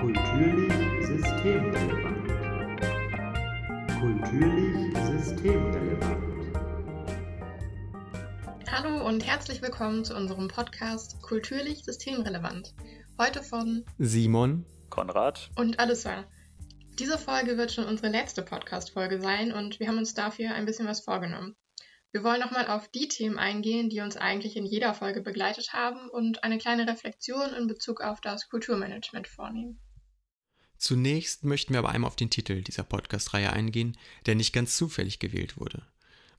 Kulturlich systemrelevant. Kulturlich systemrelevant. Hallo und herzlich willkommen zu unserem Podcast Kulturlich systemrelevant. Heute von Simon, Konrad und Alissa. Diese Folge wird schon unsere letzte Podcast-Folge sein und wir haben uns dafür ein bisschen was vorgenommen. Wir wollen nochmal auf die Themen eingehen, die uns eigentlich in jeder Folge begleitet haben und eine kleine Reflexion in Bezug auf das Kulturmanagement vornehmen. Zunächst möchten wir aber einmal auf den Titel dieser Podcast-Reihe eingehen, der nicht ganz zufällig gewählt wurde.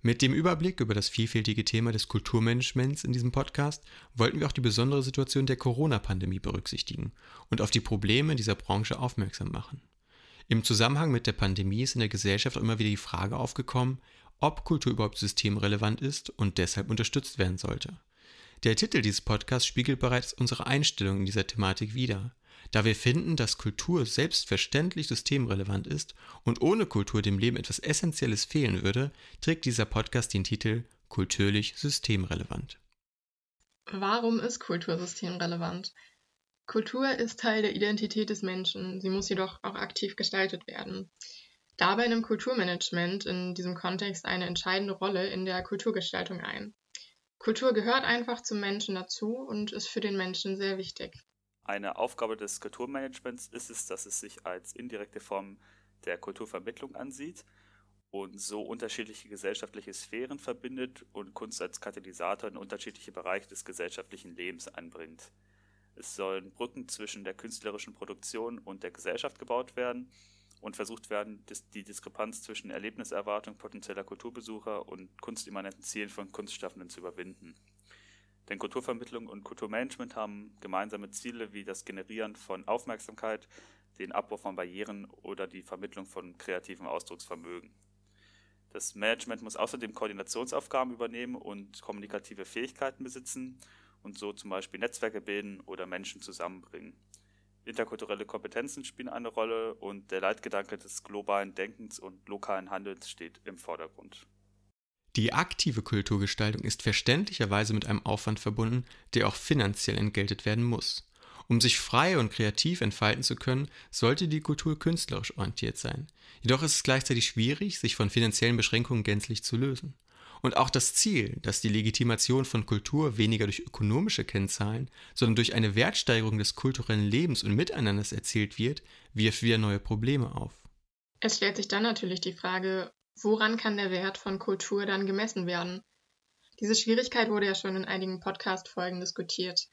Mit dem Überblick über das vielfältige Thema des Kulturmanagements in diesem Podcast wollten wir auch die besondere Situation der Corona-Pandemie berücksichtigen und auf die Probleme dieser Branche aufmerksam machen. Im Zusammenhang mit der Pandemie ist in der Gesellschaft auch immer wieder die Frage aufgekommen, ob Kultur überhaupt systemrelevant ist und deshalb unterstützt werden sollte. Der Titel dieses Podcasts spiegelt bereits unsere Einstellung in dieser Thematik wider, da wir finden, dass Kultur selbstverständlich systemrelevant ist und ohne Kultur dem Leben etwas Essentielles fehlen würde, trägt dieser Podcast den Titel Kulturlich systemrelevant. Warum ist Kultur systemrelevant? Kultur ist Teil der Identität des Menschen, sie muss jedoch auch aktiv gestaltet werden. Dabei nimmt Kulturmanagement in diesem Kontext eine entscheidende Rolle in der Kulturgestaltung ein. Kultur gehört einfach zum Menschen dazu und ist für den Menschen sehr wichtig. Eine Aufgabe des Kulturmanagements ist es, dass es sich als indirekte Form der Kulturvermittlung ansieht und so unterschiedliche gesellschaftliche Sphären verbindet und Kunst als Katalysator in unterschiedliche Bereiche des gesellschaftlichen Lebens anbringt. Es sollen Brücken zwischen der künstlerischen Produktion und der Gesellschaft gebaut werden und versucht werden, die Diskrepanz zwischen Erlebniserwartung potenzieller Kulturbesucher und kunstimmanenten Zielen von Kunstschaffenden zu überwinden. Denn Kulturvermittlung und Kulturmanagement haben gemeinsame Ziele wie das Generieren von Aufmerksamkeit, den Abbau von Barrieren oder die Vermittlung von kreativem Ausdrucksvermögen. Das Management muss außerdem Koordinationsaufgaben übernehmen und kommunikative Fähigkeiten besitzen und so zum Beispiel Netzwerke bilden oder Menschen zusammenbringen. Interkulturelle Kompetenzen spielen eine Rolle und der Leitgedanke des globalen Denkens und lokalen Handelns steht im Vordergrund. Die aktive Kulturgestaltung ist verständlicherweise mit einem Aufwand verbunden, der auch finanziell entgeltet werden muss. Um sich frei und kreativ entfalten zu können, sollte die Kultur künstlerisch orientiert sein. Jedoch ist es gleichzeitig schwierig, sich von finanziellen Beschränkungen gänzlich zu lösen. Und auch das Ziel, dass die Legitimation von Kultur weniger durch ökonomische Kennzahlen, sondern durch eine Wertsteigerung des kulturellen Lebens und Miteinanders erzielt wird, wirft wieder neue Probleme auf. Es stellt sich dann natürlich die Frage, woran kann der Wert von Kultur dann gemessen werden? Diese Schwierigkeit wurde ja schon in einigen Podcast-Folgen diskutiert.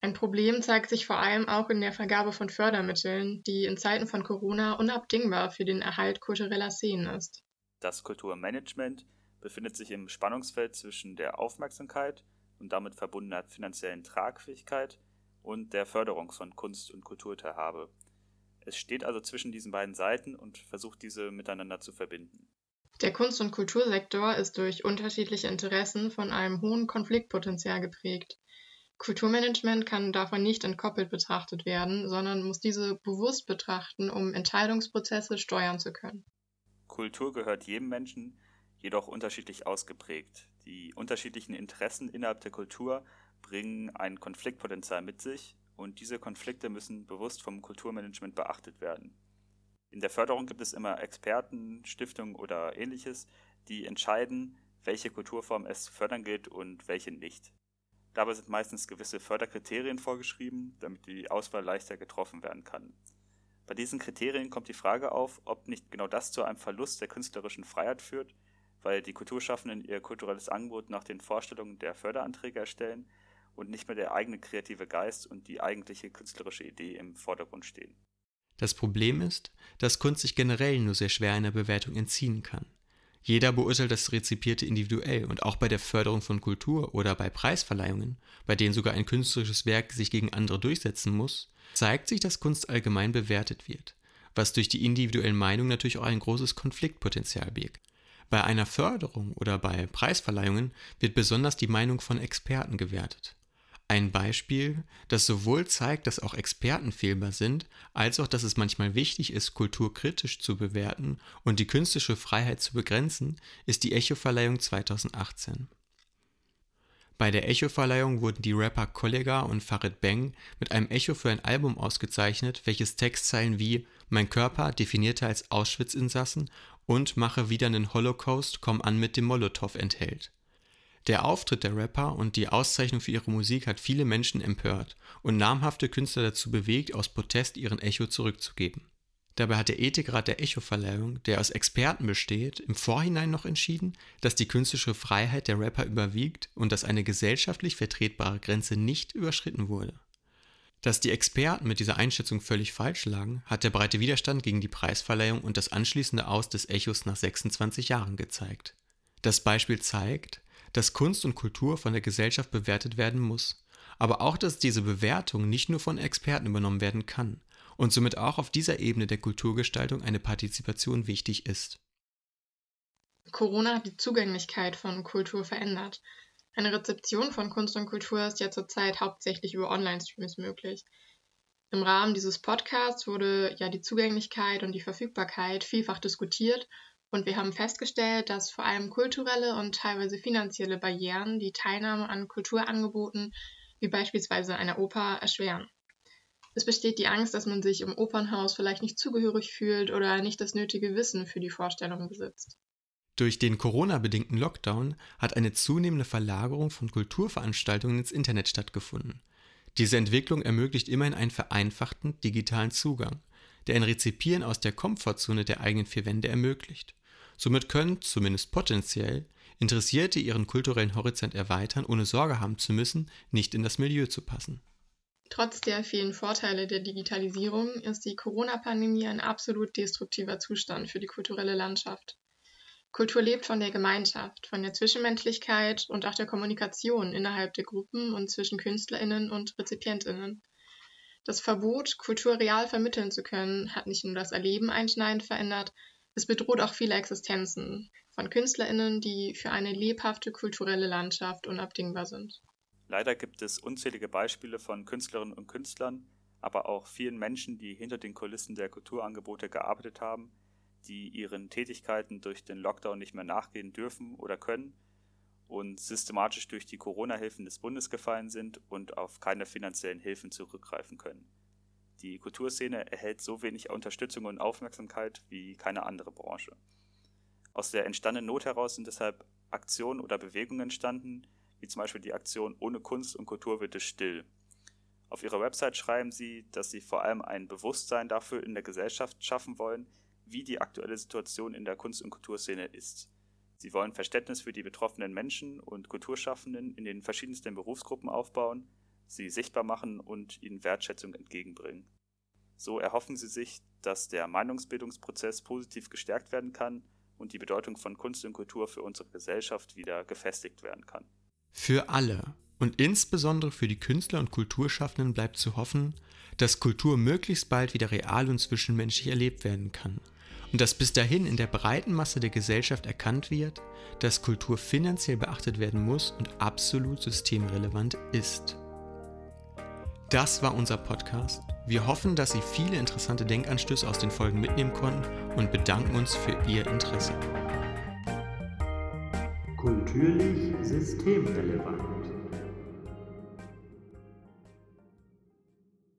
Ein Problem zeigt sich vor allem auch in der Vergabe von Fördermitteln, die in Zeiten von Corona unabdingbar für den Erhalt kultureller Szenen ist. Das Kulturmanagement befindet sich im Spannungsfeld zwischen der Aufmerksamkeit und damit verbundener finanziellen Tragfähigkeit und der Förderung von Kunst und Kulturteilhabe. Es steht also zwischen diesen beiden Seiten und versucht diese miteinander zu verbinden. Der Kunst- und Kultursektor ist durch unterschiedliche Interessen von einem hohen Konfliktpotenzial geprägt. Kulturmanagement kann davon nicht entkoppelt betrachtet werden, sondern muss diese bewusst betrachten, um Entscheidungsprozesse steuern zu können. Kultur gehört jedem Menschen, jedoch unterschiedlich ausgeprägt. Die unterschiedlichen Interessen innerhalb der Kultur bringen ein Konfliktpotenzial mit sich und diese Konflikte müssen bewusst vom Kulturmanagement beachtet werden. In der Förderung gibt es immer Experten, Stiftungen oder ähnliches, die entscheiden, welche Kulturform es zu fördern gilt und welche nicht. Dabei sind meistens gewisse Förderkriterien vorgeschrieben, damit die Auswahl leichter getroffen werden kann. Bei diesen Kriterien kommt die Frage auf, ob nicht genau das zu einem Verlust der künstlerischen Freiheit führt weil die Kulturschaffenden ihr kulturelles Angebot nach den Vorstellungen der Förderanträge erstellen und nicht mehr der eigene kreative Geist und die eigentliche künstlerische Idee im Vordergrund stehen. Das Problem ist, dass Kunst sich generell nur sehr schwer einer Bewertung entziehen kann. Jeder beurteilt das Rezipierte individuell und auch bei der Förderung von Kultur oder bei Preisverleihungen, bei denen sogar ein künstlerisches Werk sich gegen andere durchsetzen muss, zeigt sich, dass Kunst allgemein bewertet wird, was durch die individuellen Meinungen natürlich auch ein großes Konfliktpotenzial birgt. Bei einer Förderung oder bei Preisverleihungen wird besonders die Meinung von Experten gewertet. Ein Beispiel, das sowohl zeigt, dass auch Experten fehlbar sind, als auch, dass es manchmal wichtig ist, kulturkritisch zu bewerten und die künstlerische Freiheit zu begrenzen, ist die Echo-Verleihung 2018. Bei der Echo-Verleihung wurden die Rapper Kollega und Farid Bang mit einem Echo für ein Album ausgezeichnet, welches Textzeilen wie Mein Körper definierte als Auschwitz-Insassen und Mache wieder nen Holocaust, komm an mit dem Molotow enthält. Der Auftritt der Rapper und die Auszeichnung für ihre Musik hat viele Menschen empört und namhafte Künstler dazu bewegt, aus Protest ihren Echo zurückzugeben. Dabei hat der Ethikrat der Echo-Verleihung, der aus Experten besteht, im Vorhinein noch entschieden, dass die künstlerische Freiheit der Rapper überwiegt und dass eine gesellschaftlich vertretbare Grenze nicht überschritten wurde. Dass die Experten mit dieser Einschätzung völlig falsch lagen, hat der breite Widerstand gegen die Preisverleihung und das anschließende Aus des Echos nach 26 Jahren gezeigt. Das Beispiel zeigt, dass Kunst und Kultur von der Gesellschaft bewertet werden muss, aber auch, dass diese Bewertung nicht nur von Experten übernommen werden kann, und somit auch auf dieser Ebene der Kulturgestaltung eine Partizipation wichtig ist. Corona hat die Zugänglichkeit von Kultur verändert. Eine Rezeption von Kunst und Kultur ist ja zurzeit hauptsächlich über Online-Streams möglich. Im Rahmen dieses Podcasts wurde ja die Zugänglichkeit und die Verfügbarkeit vielfach diskutiert und wir haben festgestellt, dass vor allem kulturelle und teilweise finanzielle Barrieren die Teilnahme an Kulturangeboten wie beispielsweise einer Oper erschweren. Es besteht die Angst, dass man sich im Opernhaus vielleicht nicht zugehörig fühlt oder nicht das nötige Wissen für die Vorstellung besitzt. Durch den Corona-bedingten Lockdown hat eine zunehmende Verlagerung von Kulturveranstaltungen ins Internet stattgefunden. Diese Entwicklung ermöglicht immerhin einen vereinfachten digitalen Zugang, der ein Rezipieren aus der Komfortzone der eigenen vier Wände ermöglicht. Somit können, zumindest potenziell, Interessierte ihren kulturellen Horizont erweitern, ohne Sorge haben zu müssen, nicht in das Milieu zu passen. Trotz der vielen Vorteile der Digitalisierung ist die Corona-Pandemie ein absolut destruktiver Zustand für die kulturelle Landschaft. Kultur lebt von der Gemeinschaft, von der Zwischenmenschlichkeit und auch der Kommunikation innerhalb der Gruppen und zwischen Künstlerinnen und Rezipientinnen. Das Verbot, Kultur real vermitteln zu können, hat nicht nur das Erleben einschneidend verändert, es bedroht auch viele Existenzen von Künstlerinnen, die für eine lebhafte kulturelle Landschaft unabdingbar sind. Leider gibt es unzählige Beispiele von Künstlerinnen und Künstlern, aber auch vielen Menschen, die hinter den Kulissen der Kulturangebote gearbeitet haben, die ihren Tätigkeiten durch den Lockdown nicht mehr nachgehen dürfen oder können und systematisch durch die Corona-Hilfen des Bundes gefallen sind und auf keine finanziellen Hilfen zurückgreifen können. Die Kulturszene erhält so wenig Unterstützung und Aufmerksamkeit wie keine andere Branche. Aus der entstandenen Not heraus sind deshalb Aktionen oder Bewegungen entstanden, wie zum Beispiel die Aktion Ohne Kunst und Kultur wird es still. Auf ihrer Website schreiben sie, dass sie vor allem ein Bewusstsein dafür in der Gesellschaft schaffen wollen, wie die aktuelle Situation in der Kunst- und Kulturszene ist. Sie wollen Verständnis für die betroffenen Menschen und Kulturschaffenden in den verschiedensten Berufsgruppen aufbauen, sie sichtbar machen und ihnen Wertschätzung entgegenbringen. So erhoffen sie sich, dass der Meinungsbildungsprozess positiv gestärkt werden kann und die Bedeutung von Kunst und Kultur für unsere Gesellschaft wieder gefestigt werden kann. Für alle und insbesondere für die Künstler und Kulturschaffenden bleibt zu hoffen, dass Kultur möglichst bald wieder real und zwischenmenschlich erlebt werden kann und dass bis dahin in der breiten Masse der Gesellschaft erkannt wird, dass Kultur finanziell beachtet werden muss und absolut systemrelevant ist. Das war unser Podcast. Wir hoffen, dass Sie viele interessante Denkanstöße aus den Folgen mitnehmen konnten und bedanken uns für Ihr Interesse. Kulturlich systemrelevant.